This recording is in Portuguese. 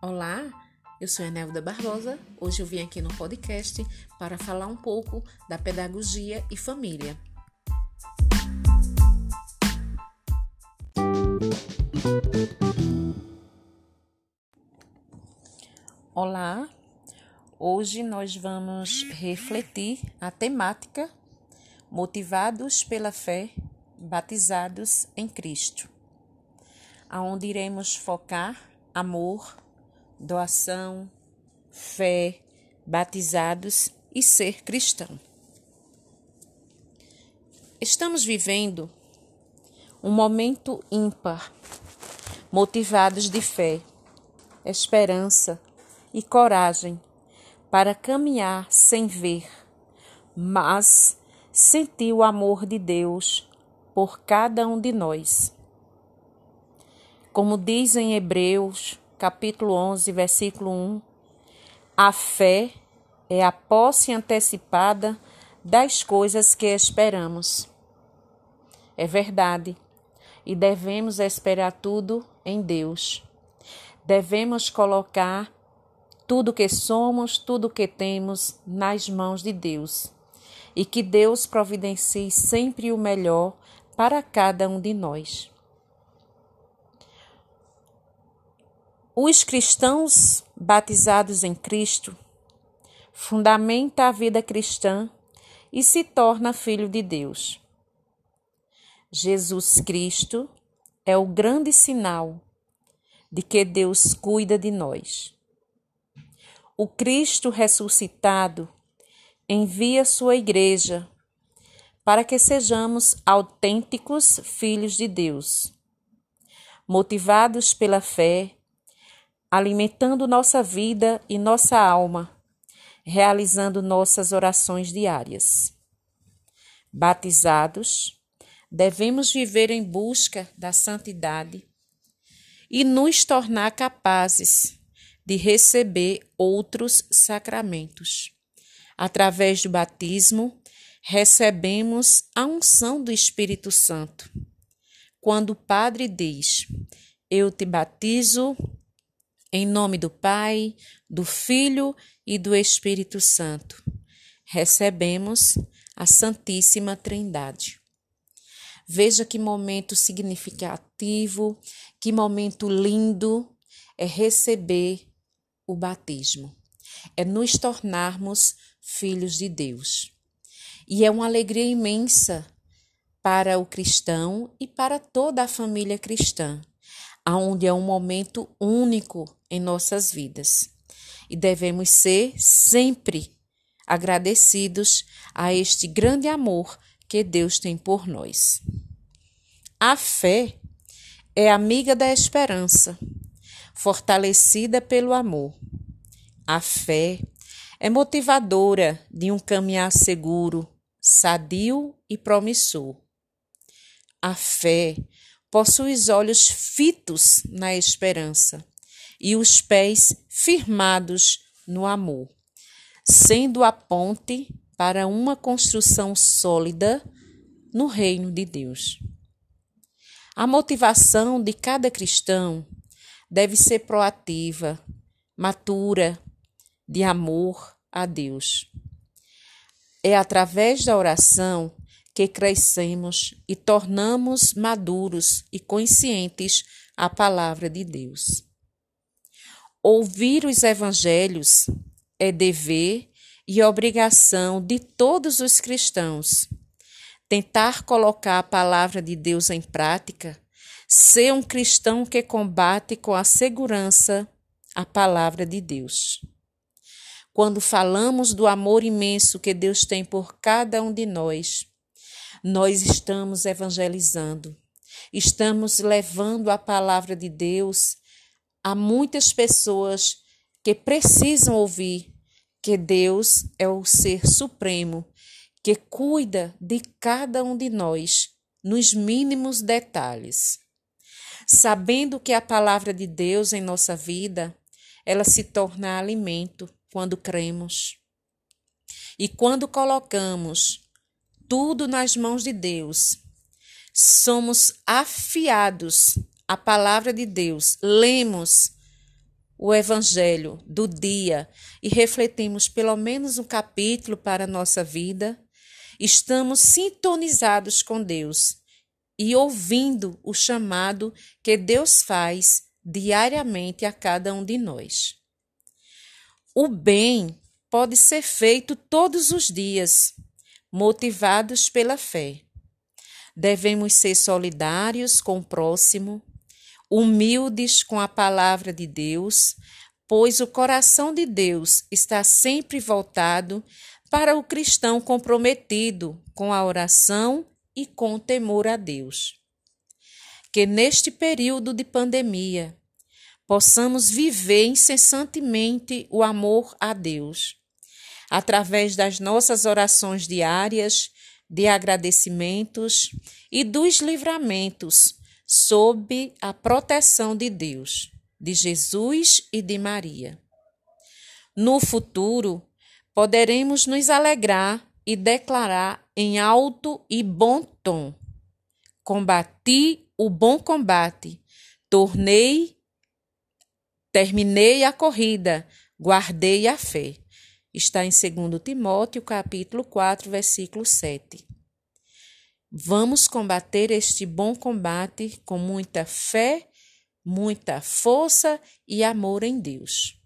Olá, eu sou Enelda Barbosa. Hoje eu vim aqui no podcast para falar um pouco da pedagogia e família. Olá, hoje nós vamos refletir a temática Motivados pela Fé, Batizados em Cristo, aonde iremos focar amor, doação, fé, batizados e ser cristão. Estamos vivendo um momento ímpar, motivados de fé, esperança e coragem para caminhar sem ver, mas sentir o amor de Deus por cada um de nós. Como diz em Hebreus capítulo 11, versículo 1. A fé é a posse antecipada das coisas que esperamos. É verdade, e devemos esperar tudo em Deus. Devemos colocar tudo que somos, tudo que temos nas mãos de Deus. E que Deus providencie sempre o melhor para cada um de nós. Os cristãos batizados em Cristo fundamenta a vida cristã e se torna filho de Deus. Jesus Cristo é o grande sinal de que Deus cuida de nós. O Cristo ressuscitado envia sua igreja para que sejamos autênticos filhos de Deus, motivados pela fé alimentando nossa vida e nossa alma, realizando nossas orações diárias. Batizados, devemos viver em busca da santidade e nos tornar capazes de receber outros sacramentos. Através do batismo, recebemos a unção do Espírito Santo. Quando o Padre diz: Eu te batizo em nome do Pai, do Filho e do Espírito Santo, recebemos a Santíssima Trindade. Veja que momento significativo, que momento lindo é receber o batismo, é nos tornarmos filhos de Deus. E é uma alegria imensa para o cristão e para toda a família cristã aonde é um momento único em nossas vidas. E devemos ser sempre agradecidos a este grande amor que Deus tem por nós. A fé é amiga da esperança, fortalecida pelo amor. A fé é motivadora de um caminhar seguro, sadio e promissor. A fé possui os olhos fitos na esperança e os pés firmados no amor, sendo a ponte para uma construção sólida no reino de Deus. A motivação de cada cristão deve ser proativa, matura, de amor a Deus. É através da oração que crescemos e tornamos maduros e conscientes a palavra de Deus. Ouvir os evangelhos é dever e obrigação de todos os cristãos. Tentar colocar a palavra de Deus em prática, ser um cristão que combate com a segurança a palavra de Deus. Quando falamos do amor imenso que Deus tem por cada um de nós, nós estamos evangelizando, estamos levando a palavra de Deus a muitas pessoas que precisam ouvir que Deus é o ser supremo que cuida de cada um de nós nos mínimos detalhes. Sabendo que a palavra de Deus em nossa vida, ela se torna alimento quando cremos. E quando colocamos tudo nas mãos de Deus. Somos afiados à palavra de Deus, lemos o Evangelho do dia e refletimos pelo menos um capítulo para a nossa vida, estamos sintonizados com Deus e ouvindo o chamado que Deus faz diariamente a cada um de nós. O bem pode ser feito todos os dias, motivados pela fé. Devemos ser solidários com o próximo, humildes com a palavra de Deus, pois o coração de Deus está sempre voltado para o cristão comprometido com a oração e com o temor a Deus. Que neste período de pandemia possamos viver incessantemente o amor a Deus, através das nossas orações diárias, de agradecimentos e dos livramentos sob a proteção de Deus, de Jesus e de Maria. No futuro, poderemos nos alegrar e declarar em alto e bom tom: Combati o bom combate, tornei, terminei a corrida, guardei a fé. Está em 2 Timóteo, capítulo 4, versículo 7. Vamos combater este bom combate com muita fé, muita força e amor em Deus.